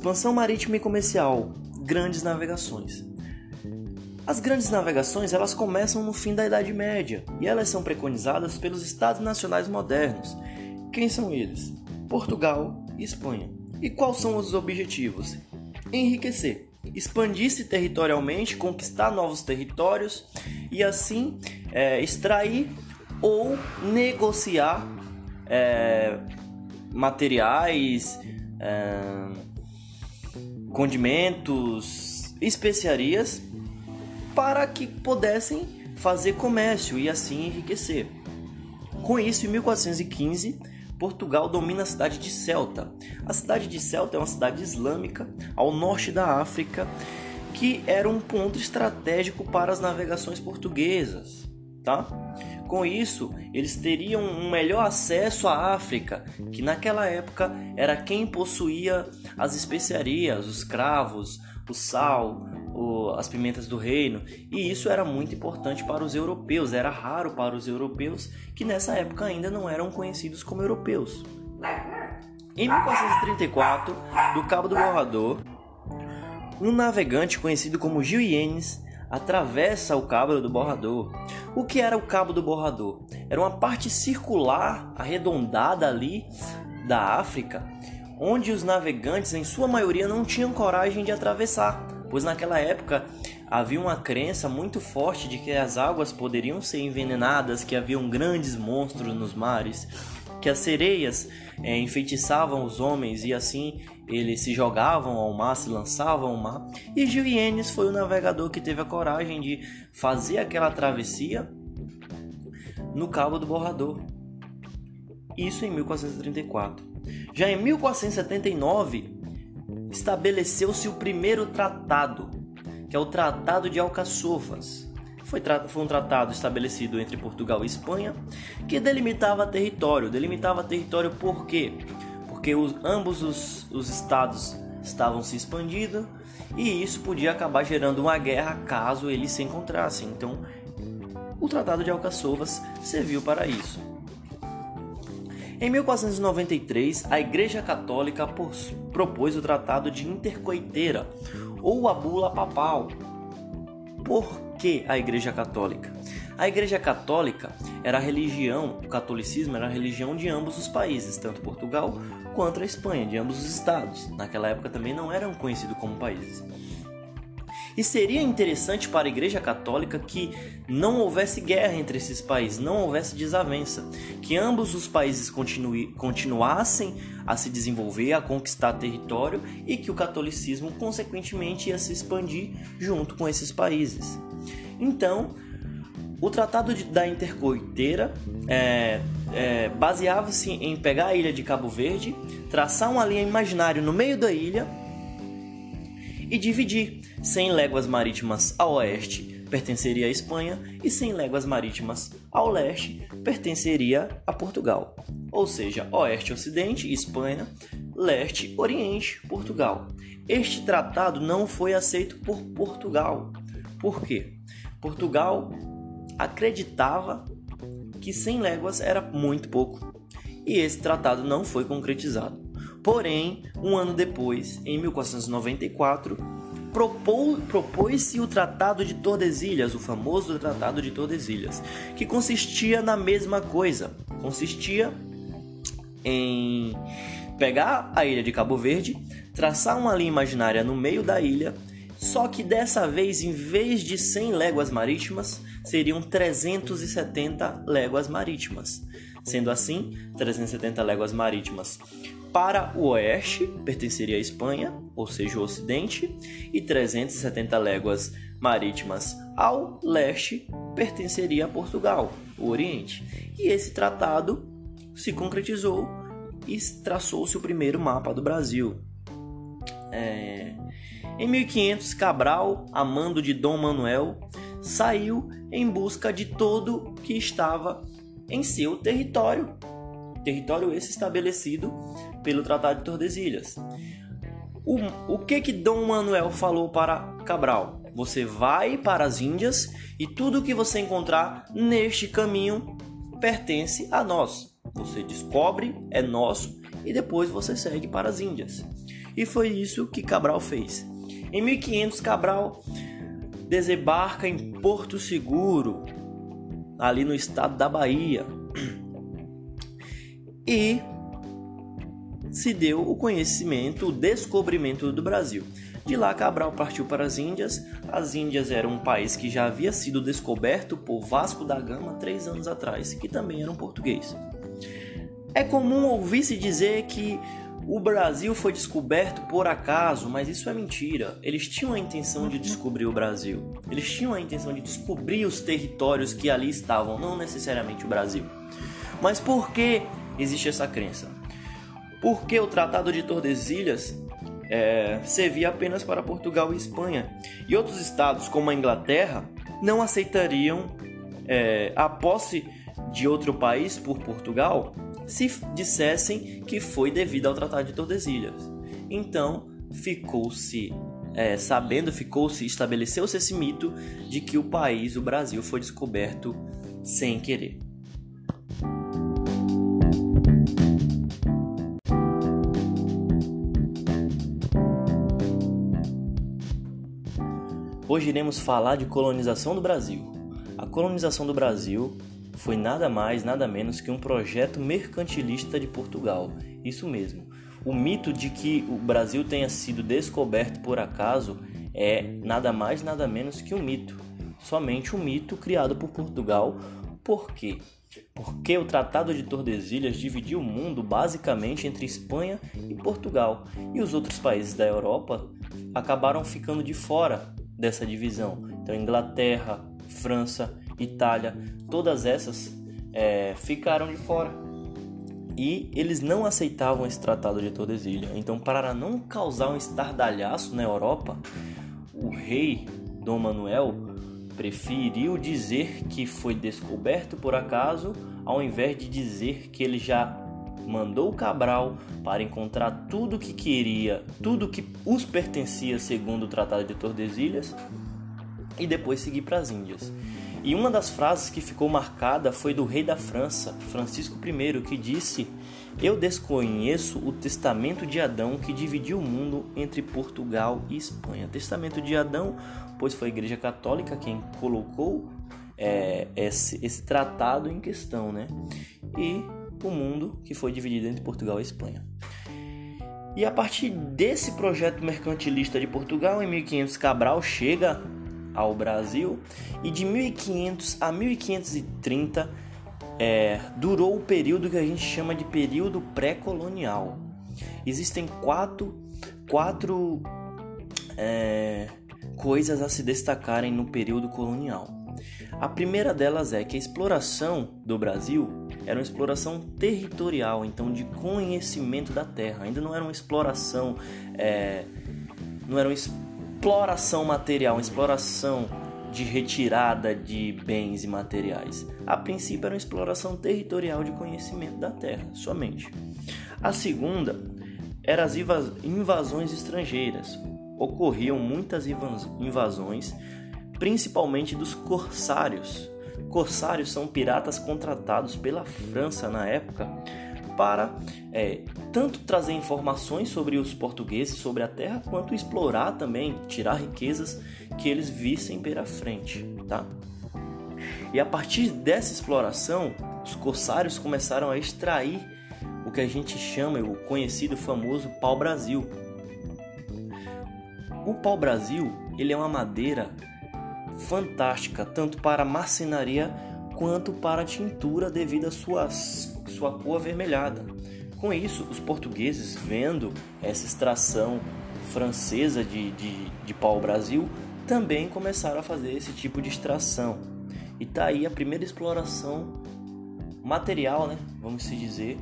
Expansão marítima e comercial, grandes navegações. As grandes navegações elas começam no fim da Idade Média e elas são preconizadas pelos estados nacionais modernos. Quem são eles? Portugal e Espanha. E quais são os objetivos? Enriquecer, expandir-se territorialmente, conquistar novos territórios e assim é, extrair ou negociar é, materiais, é, condimentos, especiarias para que pudessem fazer comércio e assim enriquecer. Com isso, em 1415, Portugal domina a cidade de Celta. A cidade de Celta é uma cidade islâmica ao norte da África que era um ponto estratégico para as navegações portuguesas, tá? Com isso, eles teriam um melhor acesso à África, que naquela época era quem possuía as especiarias, os cravos, o sal, as pimentas do reino, e isso era muito importante para os europeus, era raro para os europeus que nessa época ainda não eram conhecidos como europeus. Em 1434, do Cabo do Borrador, um navegante conhecido como Gil Yenes atravessa o Cabo do Borrador. O que era o Cabo do Borrador? Era uma parte circular, arredondada ali da África, onde os navegantes, em sua maioria, não tinham coragem de atravessar pois naquela época havia uma crença muito forte de que as águas poderiam ser envenenadas, que haviam grandes monstros nos mares, que as sereias é, enfeitiçavam os homens e assim eles se jogavam ao mar, se lançavam ao mar. E Gilienes foi o navegador que teve a coragem de fazer aquela travessia no Cabo do Borrador. Isso em 1434. Já em 1479, estabeleceu-se o primeiro tratado, que é o Tratado de Alcaçovas. Foi, foi, um tratado estabelecido entre Portugal e Espanha que delimitava território. Delimitava território por quê? Porque os, ambos os, os estados estavam se expandindo e isso podia acabar gerando uma guerra caso eles se encontrassem. Então, o Tratado de Alcaçovas serviu para isso. Em 1493, a Igreja Católica propôs o Tratado de Intercoiteira, ou a Bula Papal. Por que a Igreja Católica? A Igreja Católica era a religião, o catolicismo era a religião de ambos os países, tanto Portugal quanto a Espanha, de ambos os estados. Naquela época também não eram conhecidos como países. E seria interessante para a Igreja Católica que não houvesse guerra entre esses países, não houvesse desavença, que ambos os países continuassem a se desenvolver, a conquistar território e que o catolicismo, consequentemente, ia se expandir junto com esses países. Então, o Tratado de, da Intercoiteira é, é, baseava-se em pegar a ilha de Cabo Verde, traçar uma linha imaginária no meio da ilha e dividir 100 léguas marítimas ao oeste pertenceria à Espanha e 100 léguas marítimas ao leste pertenceria a Portugal. Ou seja, oeste-ocidente, Espanha, leste-oriente, Portugal. Este tratado não foi aceito por Portugal. Por quê? Portugal acreditava que 100 léguas era muito pouco e esse tratado não foi concretizado. Porém, um ano depois, em 1494, propôs-se o Tratado de Tordesilhas, o famoso Tratado de Tordesilhas, que consistia na mesma coisa. Consistia em pegar a ilha de Cabo Verde, traçar uma linha imaginária no meio da ilha, só que dessa vez, em vez de 100 léguas marítimas, seriam 370 léguas marítimas. Sendo assim, 370 léguas marítimas para o oeste, pertenceria à Espanha, ou seja, o ocidente, e 370 léguas marítimas ao leste pertenceria a Portugal, o oriente. E esse tratado se concretizou e traçou-se o primeiro mapa do Brasil. É... Em 1500, Cabral, a mando de Dom Manuel, saiu em busca de todo que estava em seu território território esse estabelecido pelo Tratado de Tordesilhas. O, o que que Dom Manuel falou para Cabral? Você vai para as Índias e tudo que você encontrar neste caminho pertence a nós. Você descobre, é nosso e depois você segue para as Índias. E foi isso que Cabral fez. Em 1500, Cabral desembarca em Porto Seguro, ali no estado da Bahia. E se deu o conhecimento, o descobrimento do Brasil. De lá, Cabral partiu para as Índias. As Índias era um país que já havia sido descoberto por Vasco da Gama três anos atrás, que também era um português. É comum ouvir-se dizer que o Brasil foi descoberto por acaso, mas isso é mentira. Eles tinham a intenção de descobrir o Brasil. Eles tinham a intenção de descobrir os territórios que ali estavam, não necessariamente o Brasil. Mas por que existe essa crença? Porque o Tratado de Tordesilhas é, servia apenas para Portugal e Espanha. E outros estados, como a Inglaterra, não aceitariam é, a posse de outro país por Portugal se dissessem que foi devido ao Tratado de Tordesilhas. Então, ficou-se é, sabendo, ficou-se, estabeleceu-se esse mito de que o país, o Brasil, foi descoberto sem querer. Hoje iremos falar de colonização do Brasil. A colonização do Brasil foi nada mais, nada menos que um projeto mercantilista de Portugal. Isso mesmo. O mito de que o Brasil tenha sido descoberto por acaso é nada mais, nada menos que um mito. Somente um mito criado por Portugal. Por quê? Porque o Tratado de Tordesilhas dividiu o mundo basicamente entre Espanha e Portugal, e os outros países da Europa acabaram ficando de fora dessa divisão. Então, Inglaterra, França, Itália, todas essas é, ficaram de fora. E eles não aceitavam esse tratado de Tordesilhas. Então, para não causar um estardalhaço na Europa, o rei Dom Manuel preferiu dizer que foi descoberto por acaso, ao invés de dizer que ele já mandou Cabral para encontrar tudo que queria, tudo que os pertencia segundo o Tratado de Tordesilhas e depois seguir para as Índias. E uma das frases que ficou marcada foi do rei da França, Francisco I, que disse: Eu desconheço o testamento de Adão que dividiu o mundo entre Portugal e Espanha. Testamento de Adão, pois foi a Igreja Católica quem colocou é, esse, esse tratado em questão, né? E o mundo que foi dividido entre Portugal e Espanha. E a partir desse projeto mercantilista de Portugal, em 1500, Cabral chega ao Brasil e de 1500 a 1530 é, durou o período que a gente chama de período pré-colonial. Existem quatro, quatro é, coisas a se destacarem no período colonial. A primeira delas é que a exploração do Brasil era uma exploração territorial, então de conhecimento da terra. Ainda não era uma exploração, é, não era uma exploração material, uma exploração de retirada de bens e materiais. A princípio era uma exploração territorial de conhecimento da terra, somente. A segunda eram as invasões estrangeiras. Ocorriam muitas invasões, principalmente dos corsários. Corsários são piratas contratados pela França na época para é, tanto trazer informações sobre os portugueses, sobre a terra, quanto explorar também, tirar riquezas que eles vissem pela frente, tá? E a partir dessa exploração, os corsários começaram a extrair o que a gente chama, o conhecido famoso pau-brasil. O pau-brasil, ele é uma madeira fantástica, tanto para marcenaria quanto para tintura devido à suas sua cor avermelhada. Com isso, os portugueses, vendo essa extração francesa de, de, de pau-brasil, também começaram a fazer esse tipo de extração. E tá aí a primeira exploração material, né? Vamos se dizer,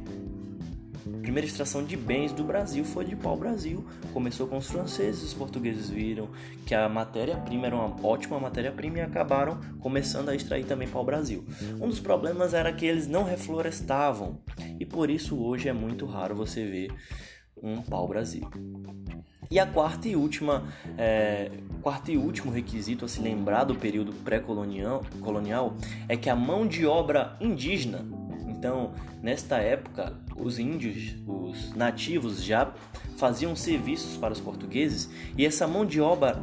primeira extração de bens do Brasil foi de pau-brasil. Começou com os franceses, os portugueses viram que a matéria-prima era uma ótima matéria-prima e acabaram começando a extrair também pau-brasil. Um dos problemas era que eles não reflorestavam e por isso hoje é muito raro você ver um pau-brasil. E a quarta e última, é, quarto e último requisito a se lembrar do período pré-colonial colonial é que a mão de obra indígena Então, nesta época, os índios, os nativos já faziam serviços para os portugueses e essa mão de obra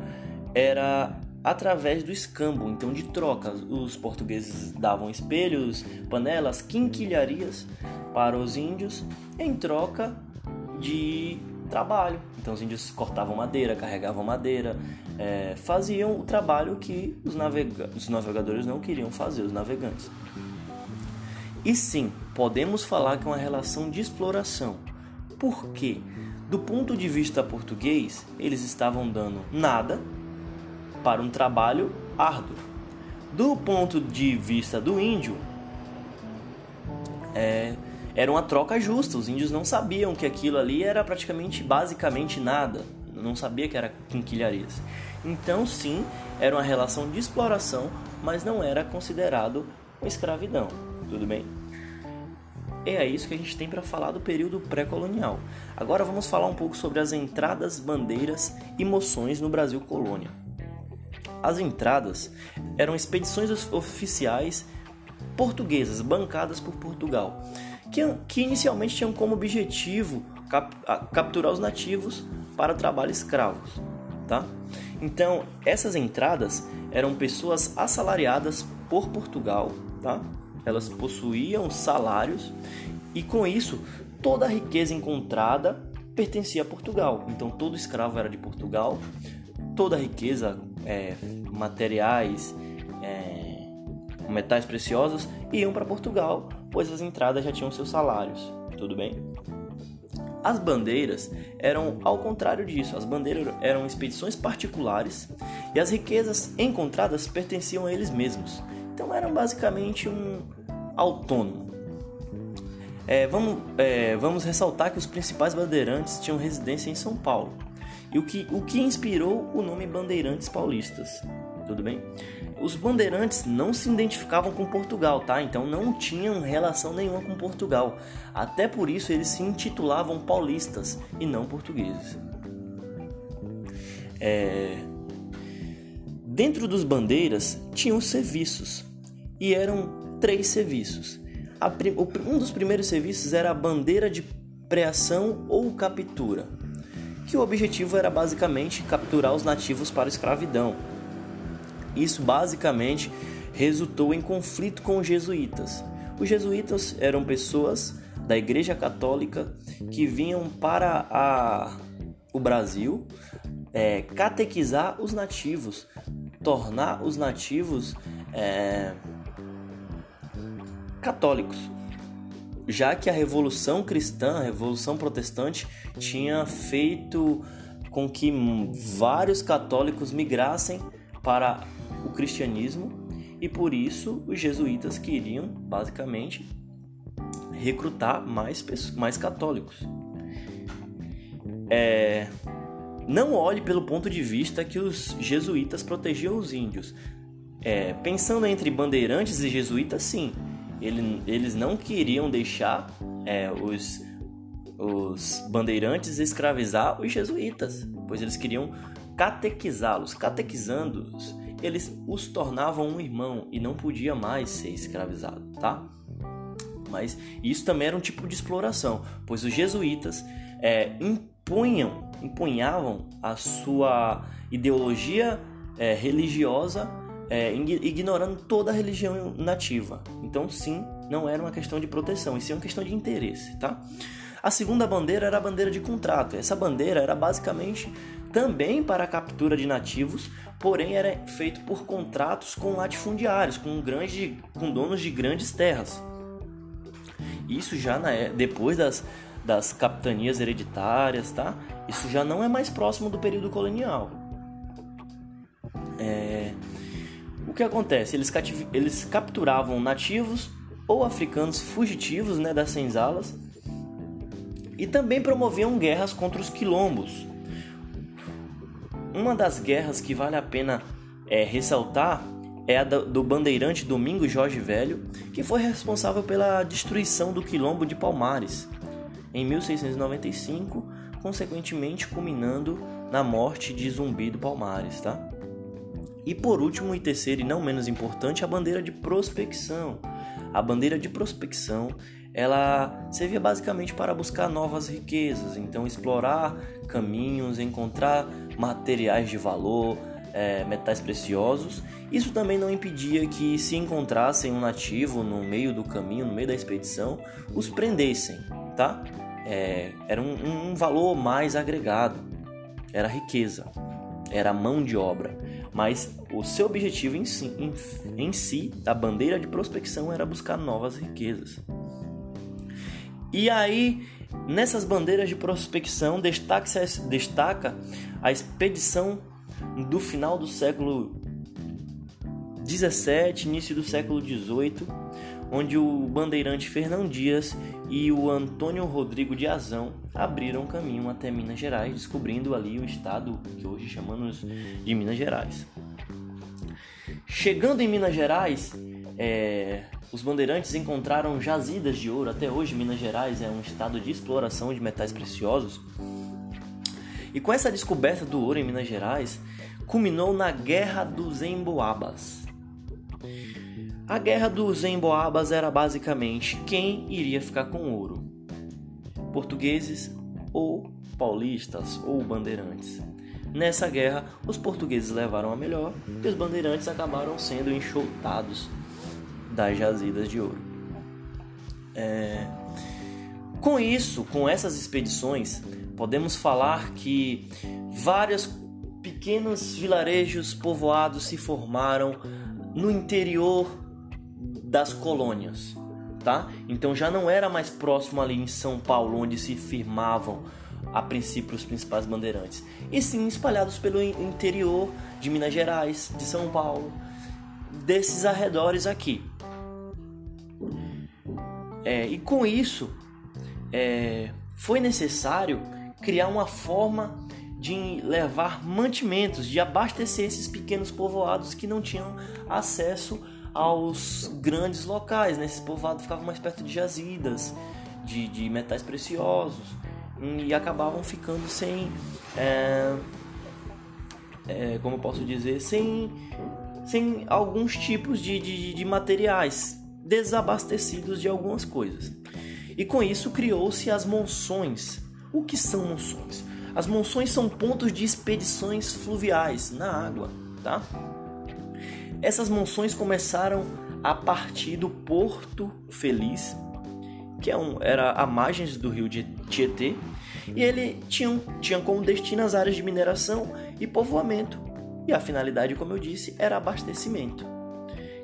era através do escambo, então de troca. Os portugueses davam espelhos, panelas, quinquilharias para os índios em troca de trabalho. Então os índios cortavam madeira, carregavam madeira, é, faziam o trabalho que os, navega os navegadores não queriam fazer, os navegantes. E sim, podemos falar que é uma relação de exploração. Por quê? Do ponto de vista português, eles estavam dando nada para um trabalho árduo. Do ponto de vista do índio, é, era uma troca justa. Os índios não sabiam que aquilo ali era praticamente, basicamente nada. Não sabia que era quinquilharias. Então, sim, era uma relação de exploração, mas não era considerado uma escravidão. Tudo bem? É isso que a gente tem para falar do período pré-colonial. Agora vamos falar um pouco sobre as entradas, bandeiras e moções no Brasil colônia. As entradas eram expedições oficiais portuguesas bancadas por Portugal, que, que inicialmente tinham como objetivo cap, capturar os nativos para trabalho escravos, tá? Então, essas entradas eram pessoas assalariadas por Portugal, tá? Elas possuíam salários e com isso toda a riqueza encontrada pertencia a Portugal. Então todo escravo era de Portugal, toda a riqueza, é, materiais, é, metais preciosos iam para Portugal, pois as entradas já tinham seus salários. Tudo bem? As bandeiras eram ao contrário disso. As bandeiras eram expedições particulares e as riquezas encontradas pertenciam a eles mesmos. Então eram basicamente um autônomo. É, vamos, é, vamos ressaltar que os principais bandeirantes tinham residência em São Paulo. E o que, o que inspirou o nome Bandeirantes Paulistas. Tudo bem? Os bandeirantes não se identificavam com Portugal, tá? Então não tinham relação nenhuma com Portugal. Até por isso eles se intitulavam paulistas e não portugueses. É... Dentro dos bandeiras tinham serviços e eram três serviços. Um dos primeiros serviços era a bandeira de preação ou captura, que o objetivo era basicamente capturar os nativos para a escravidão. Isso basicamente resultou em conflito com os jesuítas. Os jesuítas eram pessoas da Igreja Católica que vinham para a, o Brasil é, catequizar os nativos, tornar os nativos é, católicos, já que a Revolução Cristã, a Revolução Protestante, tinha feito com que vários católicos migrassem para o cristianismo e por isso os jesuítas queriam, basicamente, recrutar mais, mais católicos. É, não olhe pelo ponto de vista que os jesuítas protegiam os índios. É, pensando entre bandeirantes e jesuítas, sim, ele, eles não queriam deixar é, os, os bandeirantes escravizar os jesuítas, pois eles queriam catequizá-los. Catequizando-os, eles os tornavam um irmão e não podia mais ser escravizado, tá? Mas isso também era um tipo de exploração, pois os jesuítas é, impunham, empunhavam a sua ideologia é, religiosa, é, ignorando toda a religião nativa. Então, sim, não era uma questão de proteção, isso é uma questão de interesse, tá? A segunda bandeira era a bandeira de contrato. Essa bandeira era basicamente também para a captura de nativos, porém era feito por contratos com latifundiários, com, grande, com donos de grandes terras. Isso já na, é, depois das das capitanias hereditárias, tá? Isso já não é mais próximo do período colonial. É... O que acontece? Eles, cativ... Eles capturavam nativos ou africanos fugitivos né, das senzalas e também promoviam guerras contra os quilombos. Uma das guerras que vale a pena é, ressaltar é a do bandeirante Domingo Jorge Velho, que foi responsável pela destruição do quilombo de Palmares em 1695, consequentemente culminando na morte de Zumbi do Palmares, tá? E por último e terceiro e não menos importante, a bandeira de prospecção. a bandeira de prospecção ela servia basicamente para buscar novas riquezas, então explorar caminhos, encontrar materiais de valor, é, metais preciosos. Isso também não impedia que, se encontrassem um nativo no meio do caminho, no meio da expedição, os prendessem, tá? É, era um, um valor mais agregado, era riqueza, era mão de obra. Mas o seu objetivo em si, em, em si, da bandeira de prospecção, era buscar novas riquezas. E aí, nessas bandeiras de prospecção, destaca, a expedição do final do século 17, início do século 18, onde o bandeirante Fernão Dias e o Antônio Rodrigo de Azão abriram caminho até Minas Gerais, descobrindo ali o estado que hoje chamamos de Minas Gerais. Chegando em Minas Gerais, é, os bandeirantes encontraram jazidas de ouro. Até hoje, Minas Gerais é um estado de exploração de metais preciosos. E com essa descoberta do ouro em Minas Gerais, culminou na Guerra dos Emboabas. A Guerra dos Emboabas era basicamente quem iria ficar com ouro: portugueses ou paulistas ou bandeirantes. Nessa guerra, os portugueses levaram a melhor e os bandeirantes acabaram sendo enxotados das jazidas de ouro. É... Com isso, com essas expedições, podemos falar que vários pequenos vilarejos povoados se formaram no interior das colônias, tá? Então já não era mais próximo ali em São Paulo onde se firmavam a princípio os principais bandeirantes, e sim espalhados pelo interior de Minas Gerais, de São Paulo, desses arredores aqui. É, e com isso, é, foi necessário criar uma forma de levar mantimentos, de abastecer esses pequenos povoados que não tinham acesso aos grandes locais. Né? Esses povoados ficavam mais perto de jazidas, de, de metais preciosos e acabavam ficando sem, é, é, como eu posso dizer, sem, sem alguns tipos de, de, de materiais desabastecidos de algumas coisas. E com isso criou-se as monções. O que são monções? As monções são pontos de expedições fluviais na água, tá? Essas monções começaram a partir do Porto Feliz, que é um, era a margens do rio de Tietê, e ele tinha, tinha como destino as áreas de mineração e povoamento. E a finalidade, como eu disse, era abastecimento.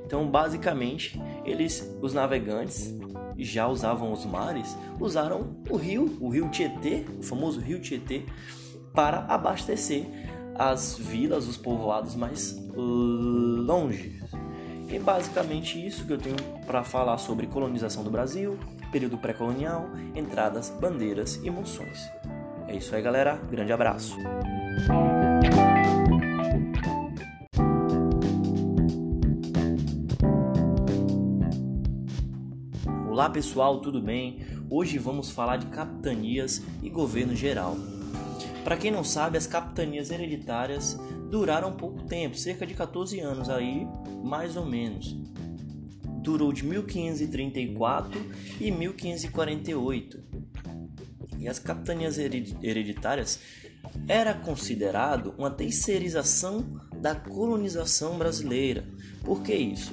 Então, basicamente, eles, os navegantes, já usavam os mares, usaram o rio, o rio Tietê, o famoso rio Tietê, para abastecer as vilas, os povoados mais longe. E basicamente isso que eu tenho para falar sobre colonização do Brasil, período pré-colonial, entradas, bandeiras e monções. É isso aí, galera. Grande abraço. Olá pessoal, tudo bem? Hoje vamos falar de capitanias e governo geral. Para quem não sabe, as capitanias hereditárias duraram pouco tempo, cerca de 14 anos aí, mais ou menos. Durou de 1534 e 1548. E as capitanias hereditárias era considerado uma terceirização da colonização brasileira. Por que isso?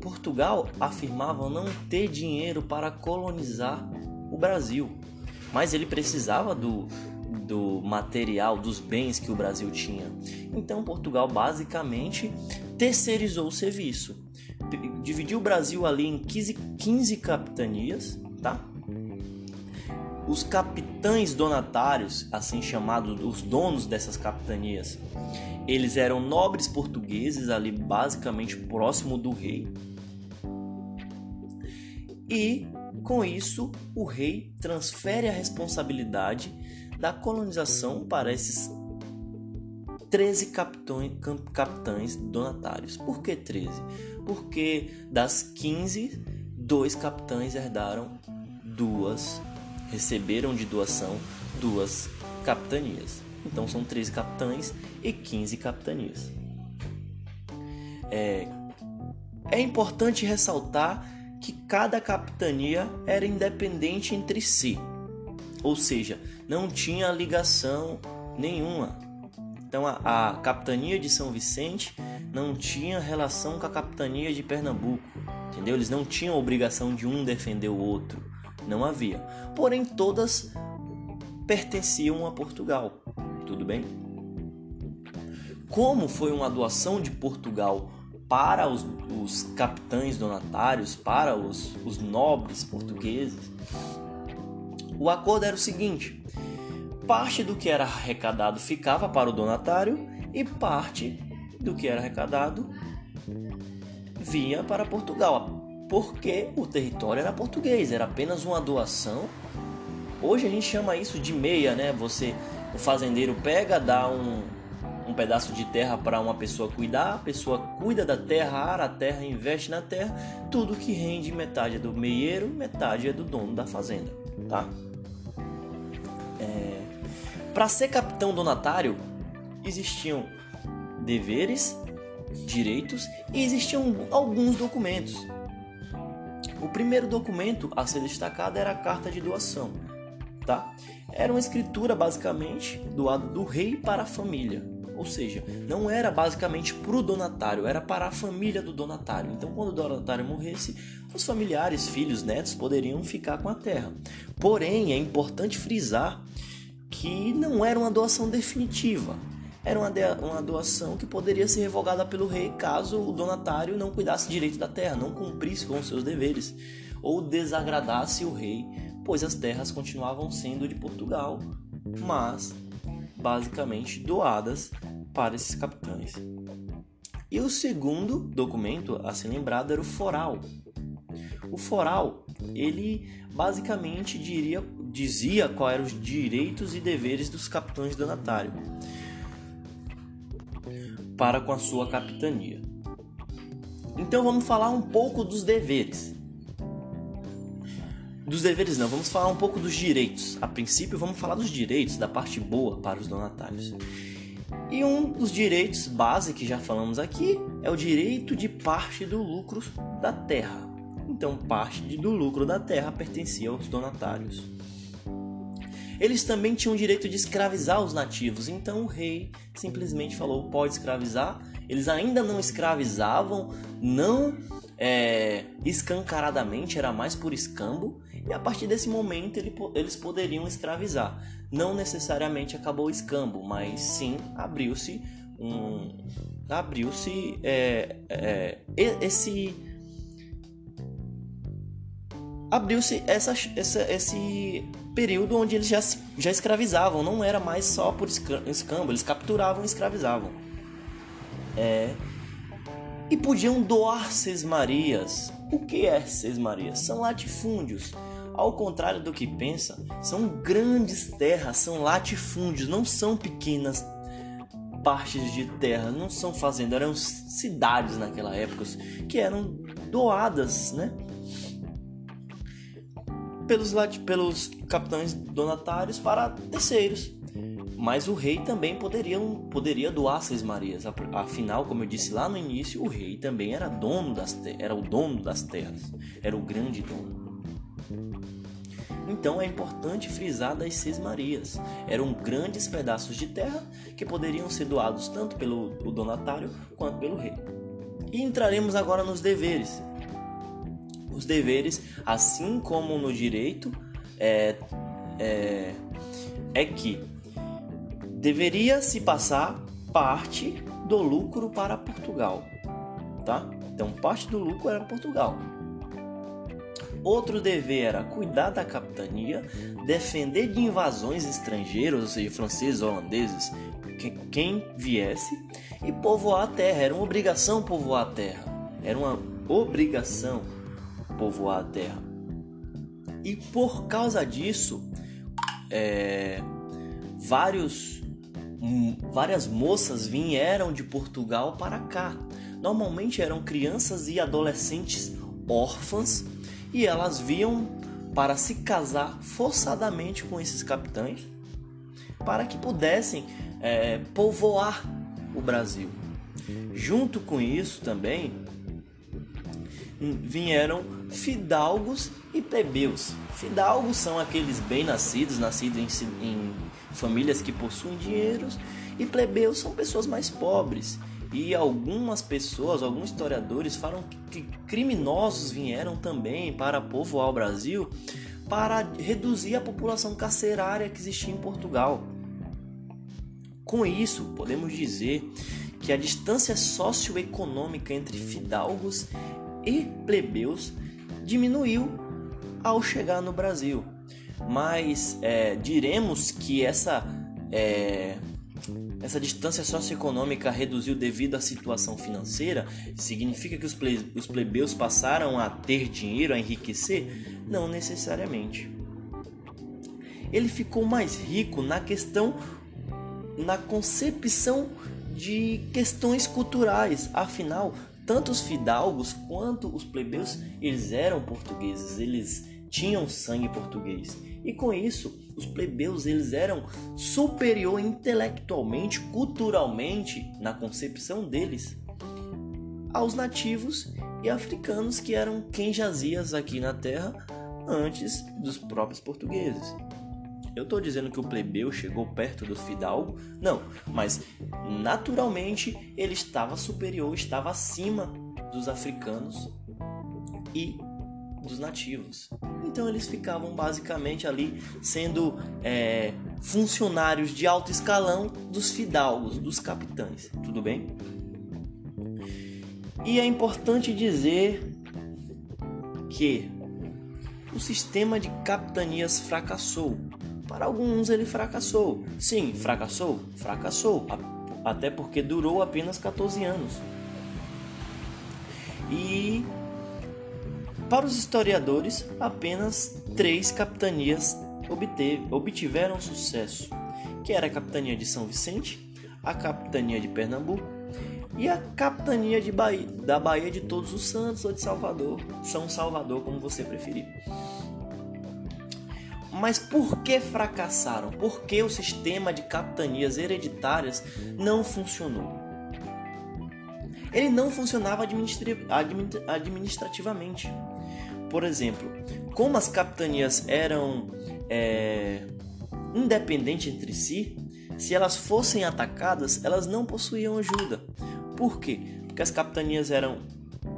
Portugal afirmava não ter dinheiro para colonizar o Brasil, mas ele precisava do, do material, dos bens que o Brasil tinha. Então Portugal basicamente terceirizou o serviço. Dividiu o Brasil ali em 15, 15 capitanias, tá? Os capitães donatários, assim chamados os donos dessas capitanias, eles eram nobres portugueses ali basicamente próximo do rei, e, com isso, o rei transfere a responsabilidade da colonização para esses 13 capitões, capitães donatários. Por que 13? Porque das 15, dois capitães herdaram duas, receberam de doação duas capitanias. Então são 13 capitães e 15 capitanias. É, é importante ressaltar que cada capitania era independente entre si, ou seja, não tinha ligação nenhuma. Então a, a capitania de São Vicente não tinha relação com a capitania de Pernambuco, entendeu? Eles não tinham obrigação de um defender o outro, não havia. Porém, todas pertenciam a Portugal, tudo bem? Como foi uma doação de Portugal para os, os capitães donatários, para os, os nobres portugueses, o acordo era o seguinte: parte do que era arrecadado ficava para o donatário e parte do que era arrecadado vinha para Portugal, porque o território era português, era apenas uma doação. Hoje a gente chama isso de meia, né? Você, o fazendeiro pega, dá um, um pedaço de terra para uma pessoa cuidar, a pessoa cuida da terra, ara a terra, investe na terra, tudo que rende metade é do meieiro, metade é do dono da fazenda, tá? É... Para ser capitão donatário, existiam deveres, direitos e existiam alguns documentos. O primeiro documento a ser destacado era a carta de doação, tá? Era uma escritura basicamente doada do rei para a família. Ou seja, não era basicamente para o donatário, era para a família do donatário. Então, quando o donatário morresse, os familiares, filhos, netos poderiam ficar com a terra. Porém, é importante frisar que não era uma doação definitiva. Era uma, uma doação que poderia ser revogada pelo rei caso o donatário não cuidasse direito da terra, não cumprisse com os seus deveres ou desagradasse o rei, pois as terras continuavam sendo de Portugal, mas basicamente doadas para esses capitães. E o segundo documento a ser lembrado era o foral. O foral, ele basicamente diria, dizia quais eram os direitos e deveres dos capitães donatário para com a sua capitania. Então vamos falar um pouco dos deveres. Dos deveres não, vamos falar um pouco dos direitos. A princípio vamos falar dos direitos, da parte boa para os donatários. E um dos direitos base que já falamos aqui é o direito de parte do lucro da terra. Então, parte do lucro da terra pertencia aos donatários. Eles também tinham o direito de escravizar os nativos, então o rei simplesmente falou: pode escravizar. Eles ainda não escravizavam, não é, escancaradamente, era mais por escambo, e a partir desse momento ele, eles poderiam escravizar. Não necessariamente acabou o escambo, mas sim abriu-se um. abriu-se é, é, esse. Abriu-se essa, essa, esse período onde eles já, já escravizavam, não era mais só por escambo, eles capturavam e escravizavam. É, e podiam doar sesmarias. O que é sesmarias? São latifúndios ao contrário do que pensa, são grandes terras, são latifúndios, não são pequenas partes de terra, não são fazendas, eram cidades naquela época que eram doadas, né? Pelos, pelos capitães donatários para terceiros. Mas o rei também poderia, poderia doar seis marias. Afinal, como eu disse lá no início, o rei também era dono das era o dono das terras, era o grande dono. Então é importante frisar das Seis Marias. Eram grandes pedaços de terra que poderiam ser doados tanto pelo donatário quanto pelo rei. E entraremos agora nos deveres. Os deveres, assim como no direito, é, é, é que deveria se passar parte do lucro para Portugal, tá? Então parte do lucro era Portugal. Outro dever era cuidar da capitania, defender de invasões estrangeiras, ou seja, franceses, holandeses, quem viesse, e povoar a terra. Era uma obrigação povoar a terra. Era uma obrigação povoar a terra. E por causa disso, é, vários, hum, várias moças vieram de Portugal para cá. Normalmente eram crianças e adolescentes órfãs e elas viam para se casar forçadamente com esses capitães para que pudessem é, povoar o Brasil. Junto com isso também vieram fidalgos e plebeus. Fidalgos são aqueles bem-nascidos, nascidos em, em famílias que possuem dinheiros, e plebeus são pessoas mais pobres. E algumas pessoas, alguns historiadores falam que criminosos vieram também para povoar o Brasil para reduzir a população carcerária que existia em Portugal. Com isso, podemos dizer que a distância socioeconômica entre fidalgos e plebeus diminuiu ao chegar no Brasil. Mas é, diremos que essa, é, essa distância socioeconômica reduziu devido à situação financeira? Significa que os, os plebeus passaram a ter dinheiro, a enriquecer? Não necessariamente. Ele ficou mais rico na questão, na concepção de questões culturais. Afinal, tanto os fidalgos quanto os plebeus, eles eram portugueses, eles tinham sangue português. E com isso, os plebeus eles eram superior intelectualmente, culturalmente, na concepção deles, aos nativos e africanos que eram quem jazia aqui na terra antes dos próprios portugueses. Eu estou dizendo que o plebeu chegou perto do fidalgo? Não, mas naturalmente ele estava superior, estava acima dos africanos e dos nativos. Então eles ficavam basicamente ali sendo é, funcionários de alto escalão dos fidalgos, dos capitães. Tudo bem? E é importante dizer que o sistema de capitanias fracassou para alguns ele fracassou. Sim, fracassou? Fracassou. Até porque durou apenas 14 anos. E para os historiadores, apenas três capitanias obteve, obtiveram sucesso, que era a capitania de São Vicente, a capitania de Pernambuco e a capitania de Bahia, da Bahia de Todos os Santos ou de Salvador, São Salvador, como você preferir. Mas por que fracassaram? Por que o sistema de capitanias hereditárias não funcionou? Ele não funcionava administrativamente. Por exemplo, como as capitanias eram é, independentes entre si, se elas fossem atacadas, elas não possuíam ajuda. Por quê? Porque as capitanias eram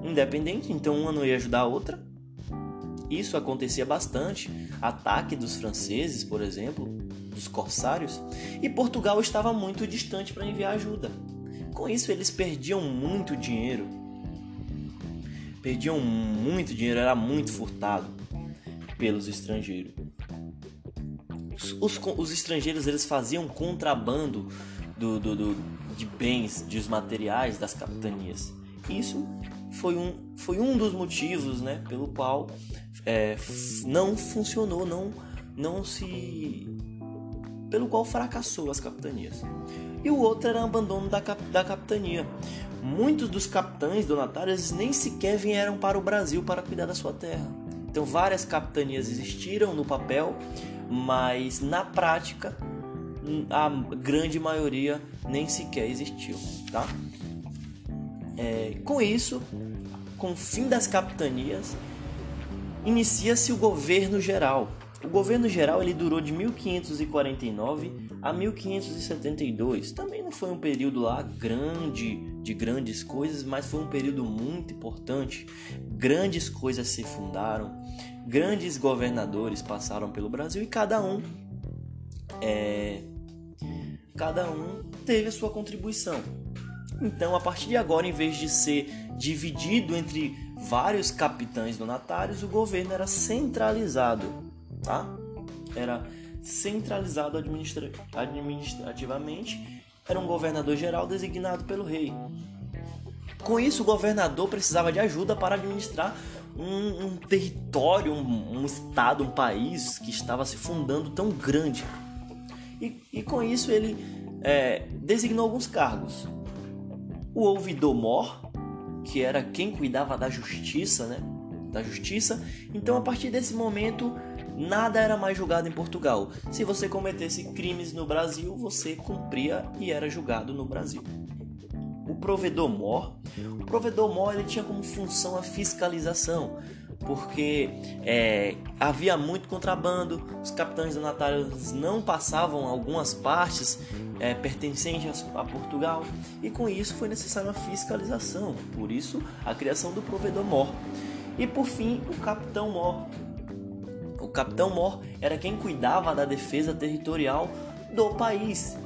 independentes, então uma não ia ajudar a outra, isso acontecia bastante, ataque dos franceses, por exemplo, dos corsários, e Portugal estava muito distante para enviar ajuda. Com isso, eles perdiam muito dinheiro. Perdiam muito dinheiro, era muito furtado pelos estrangeiros. Os, os estrangeiros eles faziam contrabando do, do, do, de bens, dos materiais das capitanias. Isso foi um, foi um dos motivos né, pelo qual é, não funcionou, não, não se. pelo qual fracassou as capitanias. E o outro era o abandono da, cap, da capitania. Muitos dos capitães donatários nem sequer vieram para o Brasil para cuidar da sua terra. Então, várias capitanias existiram no papel, mas na prática a grande maioria nem sequer existiu, tá? É, com isso, com o fim das capitanias, inicia-se o governo geral. O governo geral ele durou de 1549 a 1572. Também não foi um período lá grande de grandes coisas, mas foi um período muito importante. Grandes coisas se fundaram, grandes governadores passaram pelo Brasil e cada um é, cada um teve a sua contribuição. Então, a partir de agora, em vez de ser dividido entre vários capitães donatários, o governo era centralizado, tá? Era centralizado administra administrativamente, era um governador geral designado pelo rei. Com isso, o governador precisava de ajuda para administrar um, um território, um, um, estado, um país que estava se fundando tão grande. E, e com isso ele é, designou alguns cargos o ouvidor mor, que era quem cuidava da justiça, né? Da justiça. Então, a partir desse momento, nada era mais julgado em Portugal. Se você cometesse crimes no Brasil, você cumpria e era julgado no Brasil. O provedor mor. O provedor mor ele tinha como função a fiscalização, porque é, havia muito contrabando, os capitães donatários não passavam algumas partes é, pertencentes a Portugal e com isso foi necessária uma fiscalização, por isso a criação do provedor mor. E por fim, o capitão mor. O capitão mor era quem cuidava da defesa territorial do país,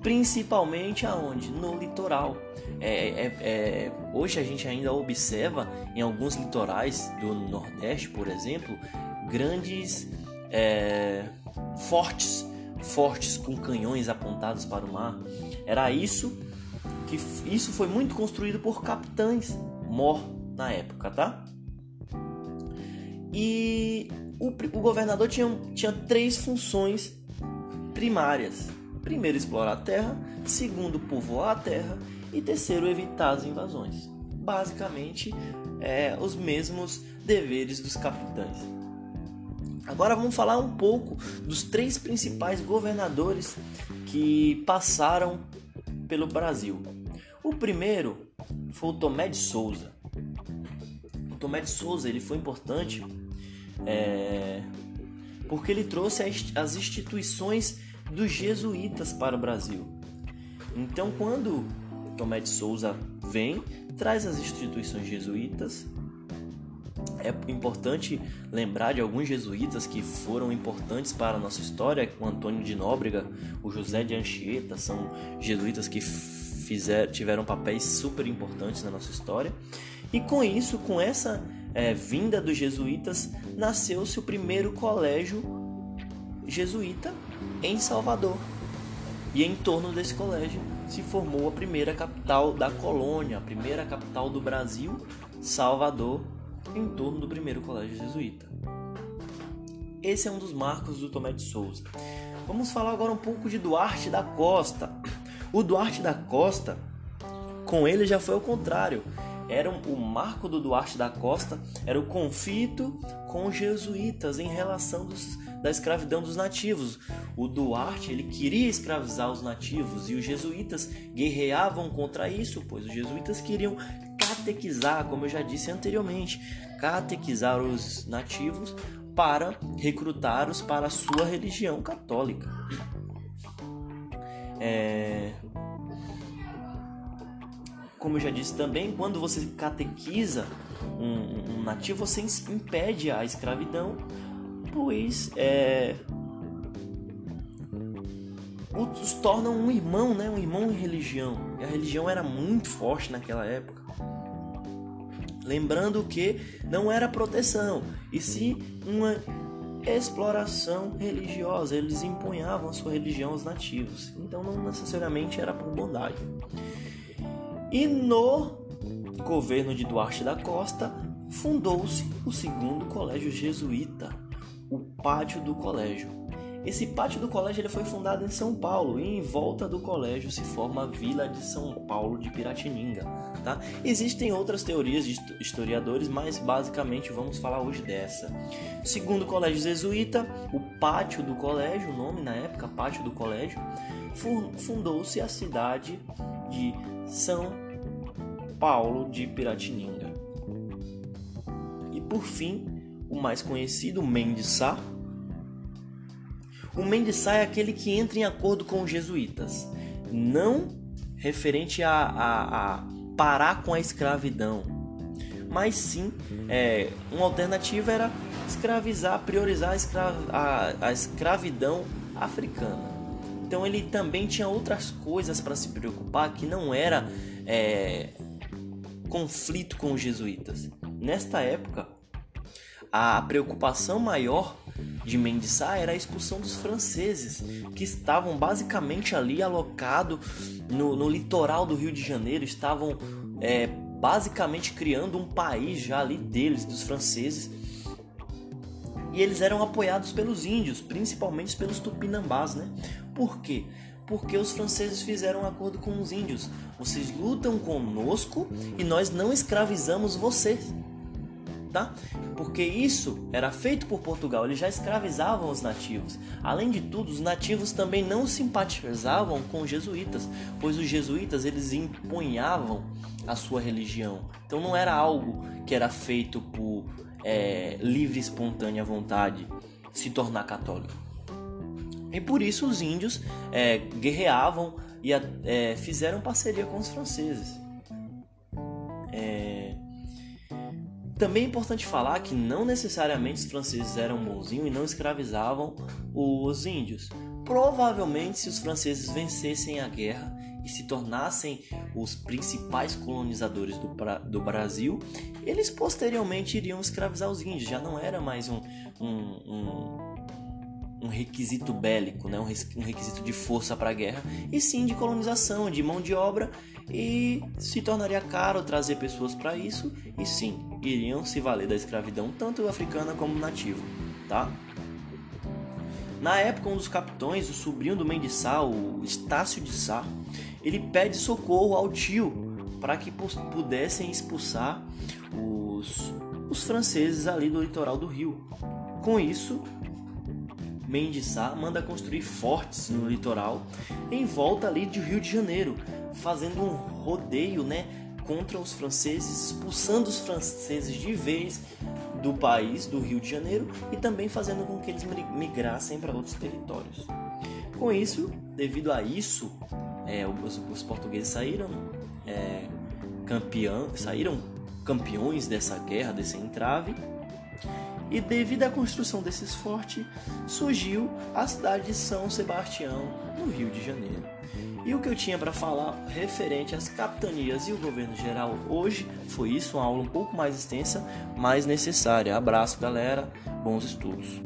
principalmente aonde? No litoral. É, é, é, hoje a gente ainda observa em alguns litorais do Nordeste, por exemplo, grandes é, fortes, fortes com canhões apontados para o mar. Era isso que isso foi muito construído por capitães mor na época, tá? E o, o governador tinha, tinha três funções primárias. Primeiro, explorar a terra. Segundo, povoar a terra. E terceiro, evitar as invasões. Basicamente, é, os mesmos deveres dos capitães. Agora vamos falar um pouco dos três principais governadores que passaram pelo Brasil. O primeiro foi o Tomé de Souza. O Tomé de Souza ele foi importante é, porque ele trouxe as instituições dos jesuítas para o Brasil. Então, quando Tomé de Souza vem, traz as instituições jesuítas. É importante lembrar de alguns jesuítas que foram importantes para a nossa história, o Antônio de Nóbrega, o José de Anchieta, são jesuítas que fizeram, tiveram papéis super importantes na nossa história. E com isso, com essa é, vinda dos jesuítas, nasceu-se o primeiro colégio jesuíta em Salvador. E em torno desse colégio se formou a primeira capital da colônia, a primeira capital do Brasil, Salvador, em torno do primeiro colégio jesuíta. Esse é um dos marcos do Tomé de Souza. Vamos falar agora um pouco de Duarte da Costa. O Duarte da Costa, com ele já foi o contrário era o marco do Duarte da Costa era o conflito com os jesuítas em relação dos, da escravidão dos nativos. O Duarte ele queria escravizar os nativos e os jesuítas guerreavam contra isso, pois os jesuítas queriam catequizar, como eu já disse anteriormente, catequizar os nativos para recrutá-los para a sua religião católica. É, como eu já disse também, quando você catequiza um, um nativo, você impede a escravidão, pois é, os tornam um irmão, né? um irmão em religião. E a religião era muito forte naquela época. Lembrando que não era proteção, e sim uma exploração religiosa. Eles empunhavam a sua religião aos nativos. Então não necessariamente era por bondade. E no governo de Duarte da Costa fundou-se o segundo colégio jesuíta, o Pátio do Colégio. Esse pátio do colégio ele foi fundado em São Paulo e em volta do colégio se forma a Vila de São Paulo de Piratininga. Tá? Existem outras teorias de historiadores, mas basicamente vamos falar hoje dessa. Segundo o colégio jesuíta, o pátio do colégio, o nome na época, pátio do colégio, fundou-se a cidade de São Paulo de Piratininga. E por fim, o mais conhecido, Mendes. O Mendes Sá é aquele que entra em acordo com os jesuítas, não referente a, a, a parar com a escravidão, mas sim é, uma alternativa era escravizar, priorizar a, escra a, a escravidão africana. Então ele também tinha outras coisas para se preocupar que não era é, conflito com os jesuítas. Nesta época, a preocupação maior de Mendes era a expulsão dos franceses, que estavam basicamente ali alocados no, no litoral do Rio de Janeiro, estavam é, basicamente criando um país já ali deles, dos franceses. E eles eram apoiados pelos índios, principalmente pelos tupinambás, né? Por quê? Porque os franceses fizeram um acordo com os índios. Vocês lutam conosco e nós não escravizamos vocês. tá? Porque isso era feito por Portugal, eles já escravizavam os nativos. Além de tudo, os nativos também não simpatizavam com os jesuítas, pois os jesuítas eles empunhavam a sua religião. Então não era algo que era feito por é, livre espontânea vontade se tornar católico. E por isso os índios é, guerreavam e é, fizeram parceria com os franceses. É... Também é importante falar que não necessariamente os franceses eram bonzinhos e não escravizavam os índios. Provavelmente, se os franceses vencessem a guerra e se tornassem os principais colonizadores do, do Brasil, eles posteriormente iriam escravizar os índios. Já não era mais um, um, um um requisito bélico, né? um requisito de força para a guerra, e sim de colonização, de mão de obra, e se tornaria caro trazer pessoas para isso, e sim, iriam se valer da escravidão, tanto africana como nativa. Tá? Na época, um dos capitões, o sobrinho do Mendiçá, o Estácio de Sá, ele pede socorro ao tio para que pudessem expulsar os, os franceses ali do litoral do rio. Com isso, Mendiçá manda construir fortes no litoral em volta ali do Rio de Janeiro, fazendo um rodeio, né, contra os franceses, expulsando os franceses de vez do país, do Rio de Janeiro, e também fazendo com que eles migrassem para outros territórios. Com isso, devido a isso, é, os, os, portugueses saíram é, campeão, saíram campeões dessa guerra, desse entrave, e devido à construção desses fortes, surgiu a cidade de São Sebastião, no Rio de Janeiro. E o que eu tinha para falar referente às capitanias e o governo geral hoje foi isso, uma aula um pouco mais extensa, mas necessária. Abraço, galera, bons estudos.